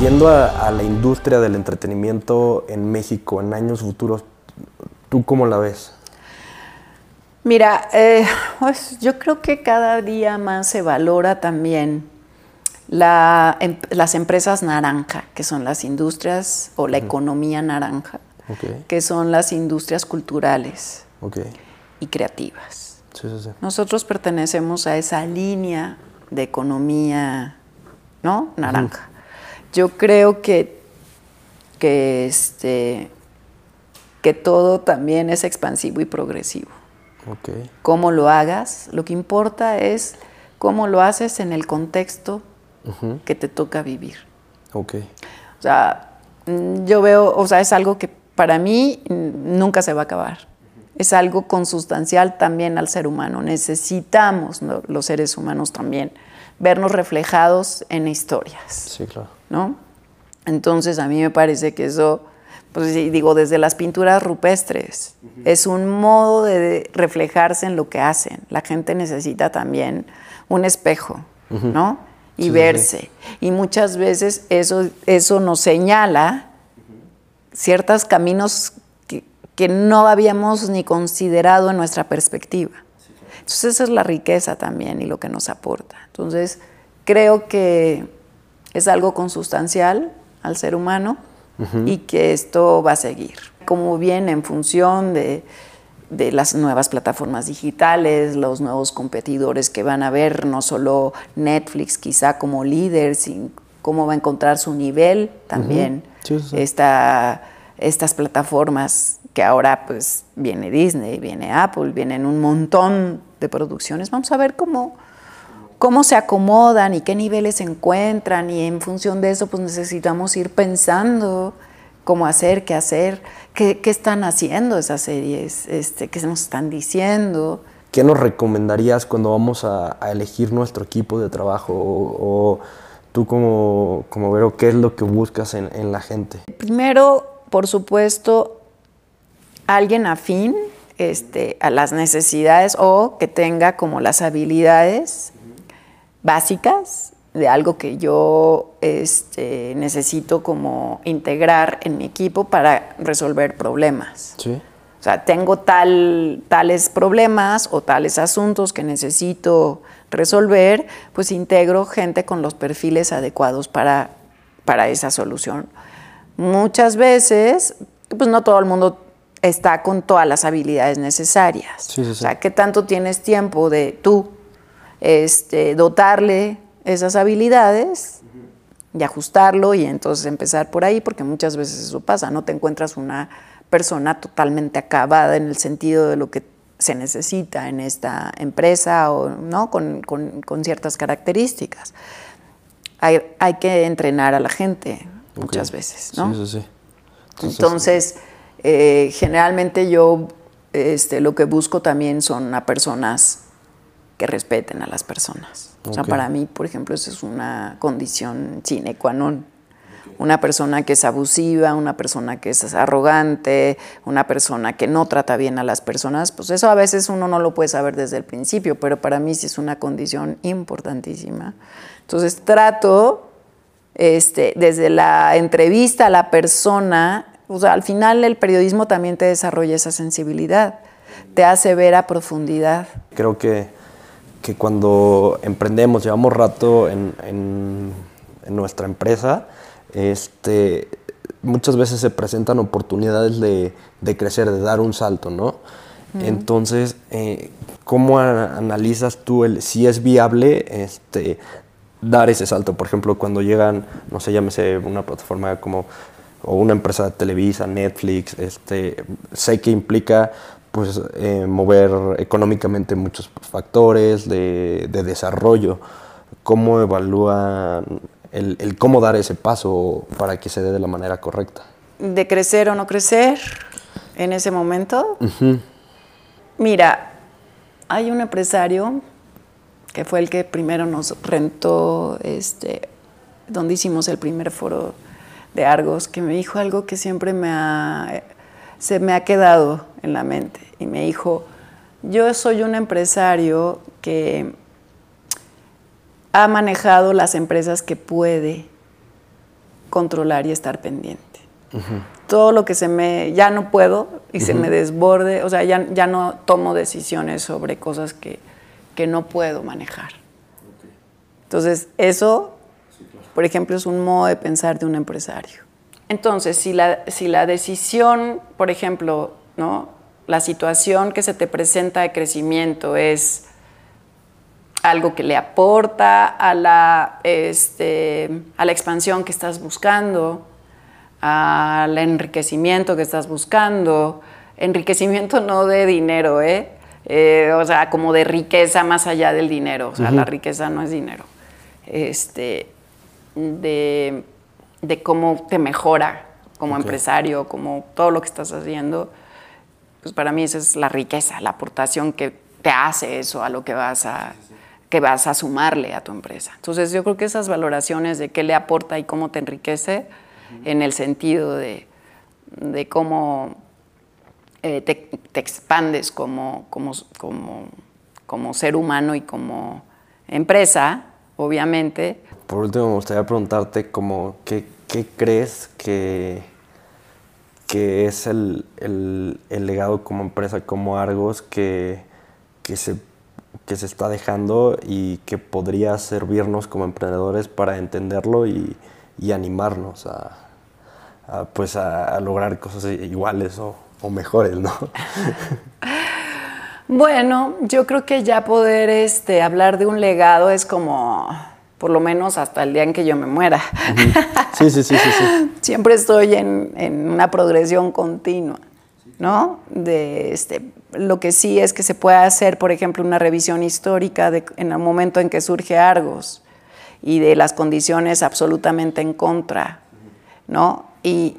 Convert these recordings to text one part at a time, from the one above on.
Yendo a, la industria del entretenimiento en México en años futuros, ¿tú cómo la ves? Mira, eh, pues yo creo que cada día más se valora también em, las empresas naranja, que son las industrias o la economía naranja, que son las industrias culturales y creativas. Nosotros pertenecemos a esa línea de economía ¿no? naranja. Yo creo que, que, este, que todo también es expansivo y progresivo. Okay. Cómo lo hagas, lo que importa es cómo lo haces en el contexto que te toca vivir. Okay. O sea, mm, yo veo, o sea, es algo que para mí nunca se va a acabar. Es algo consustancial también al ser humano. Necesitamos los seres humanos también vernos reflejados en historias. Sí, claro. ¿No? Entonces a mí me parece que eso, pues digo, desde las pinturas rupestres, es un modo de reflejarse en lo que hacen. La gente necesita también un espejo, ¿no? Y verse. Y muchas veces eso, eso nos señala ciertos caminos que, que no habíamos ni considerado en nuestra perspectiva. Entonces esa es la riqueza también y lo que nos aporta. Entonces creo que es algo consustancial al ser humano y que esto va a seguir. Como bien en función de, las nuevas plataformas digitales, los nuevos competidores que van a ver, no solo Netflix quizá como líder, sino cómo va a encontrar su nivel también. estas plataformas que ahora pues viene Disney, viene Apple, vienen un montón de producciones. Vamos a ver cómo, cómo se acomodan y qué niveles se encuentran y en función de eso pues necesitamos ir pensando cómo hacer, qué hacer, qué, están haciendo esas series, este, qué nos están diciendo. ¿Qué nos recomendarías cuando vamos a, elegir nuestro equipo de trabajo? O, tú como, como Vero, ¿qué es lo que buscas en, en la gente? Primero, por supuesto, alguien afín este, a las necesidades o que tenga como las habilidades básicas de algo que yo este, necesito como integrar en mi equipo para resolver problemas. Sí. O sea, tengo tal, tales problemas o tales asuntos que necesito resolver, pues integro gente con los perfiles adecuados para, para esa solución. Muchas veces, pues no todo el mundo está con todas las habilidades necesarias. O sea, ¿qué tanto tienes tiempo de tú este, dotarle esas habilidades y ajustarlo y entonces empezar por ahí? Porque muchas veces eso pasa, no te encuentras una persona totalmente acabada en el sentido de lo que se necesita en esta empresa o ¿no? con, ciertas características. Hay, que entrenar a la gente muchas veces, ¿no? Sí, sí, sí. Entonces eh, generalmente yo este, lo que busco también son a personas que respeten a las personas. O sea, para mí, por ejemplo, eso es una condición sine qua non. Una persona que es abusiva, una persona que es arrogante, una persona que no trata bien a las personas, pues eso a veces uno no lo puede saber desde el principio, pero para mí sí es una condición importantísima. Entonces trato este, desde la entrevista a la persona o sea, al final el periodismo también te desarrolla esa sensibilidad, te hace ver a profundidad. Creo que, que cuando emprendemos, llevamos rato en, en, nuestra empresa, este, muchas veces se presentan oportunidades de, de crecer, de dar un salto, ¿no? Entonces, eh, ¿cómo analizas tú el, si es viable este, dar ese salto? Por ejemplo, cuando llegan, no sé, llámese una plataforma como o una empresa de Televisa, Netflix, este, sé que implica pues eh, mover económicamente muchos factores de, desarrollo. ¿Cómo evalúa el, cómo dar ese paso para que se dé de la manera correcta? ¿De crecer o no crecer en ese momento? Mira, hay un empresario que fue el que primero nos rentó, este, donde hicimos el primer foro de Argos que me dijo algo que siempre me ha, se me ha quedado en la mente. Y me dijo, yo soy un empresario que ha manejado las empresas que puede controlar y estar pendiente. Todo lo que se me, ya no puedo y se me desborde, o sea, ya, ya no tomo decisiones sobre cosas que, que no puedo manejar. Entonces, eso, por ejemplo, es un modo de pensar de un empresario. Entonces, si la, si la decisión, por ejemplo, ¿no? la situación que se te presenta de crecimiento es algo que le aporta a la, este, a la expansión que estás buscando, al enriquecimiento que estás buscando, enriquecimiento no de dinero, ¿eh? ¿eh? o sea, como de riqueza más allá del dinero, o sea, la riqueza no es dinero, este, de, de cómo te mejora como empresario, como todo lo que estás haciendo, pues para mí esa es la riqueza, la aportación que te hace eso a lo que vas a, que vas a sumarle a tu empresa. Entonces yo creo que esas valoraciones de qué le aporta y cómo te enriquece, en el sentido de, cómo eh, te, expandes como, como, como, ser humano y como empresa, obviamente. Por último, me gustaría preguntarte como, ¿qué, crees que, es el, legado como empresa, como Argos, que, que, se, que se está dejando y que podría servirnos como emprendedores para entenderlo y, y animarnos a, pues a, lograr cosas iguales o, mejores, ¿no? bueno, yo creo que ya poder este, hablar de un legado es como por lo menos hasta el día en que yo me muera. Sí, sí, sí, sí, sí. Siempre estoy en, en, una progresión continua, ¿no? De este, lo que sí es que se puede hacer, por ejemplo, una revisión histórica de, en el momento en que surge Argos y de las condiciones absolutamente en contra, ¿no? Y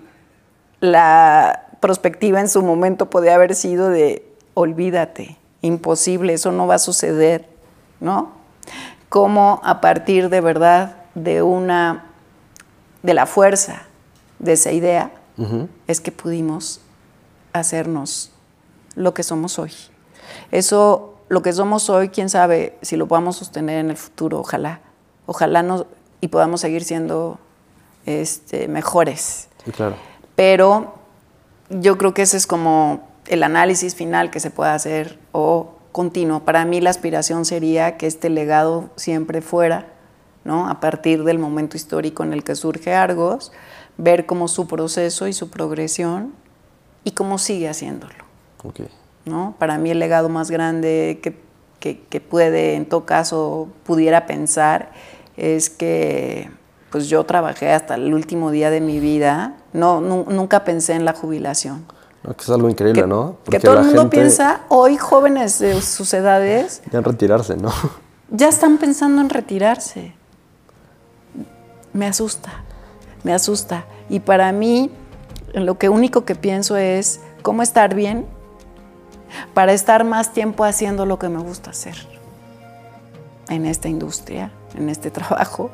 la perspectiva en su momento podía haber sido de olvídate, imposible, eso no va a suceder, ¿no? Cómo a partir de verdad de una de la fuerza de esa idea es que pudimos hacernos lo que somos hoy. Eso, lo que somos hoy, quién sabe si lo podamos sostener en el futuro, ojalá ojalá no, y podamos seguir siendo este, mejores. Sí, claro. Pero yo creo que ese es como el análisis final que se puede hacer o continuo. Para mí la aspiración sería que este legado siempre fuera, ¿no? A partir del momento histórico en el que surge Argos, ver cómo su proceso y su progresión y cómo sigue haciéndolo. Okay. ¿no? Para mí el legado más grande que, que, que puede, en todo caso, pudiera pensar es que pues yo trabajé hasta el último día de mi vida, no, nunca pensé en la jubilación. Que es algo increíble, ¿no? que todo el mundo piensa, hoy jóvenes de sus edades... Ya en retirarse, ¿no? Ya están pensando en retirarse. Me asusta, me asusta. Y para mí, lo que único que pienso es cómo estar bien para estar más tiempo haciendo lo que me gusta hacer en esta industria en este trabajo,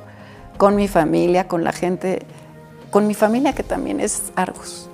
con mi familia, con la gente, con mi familia que también es Argos.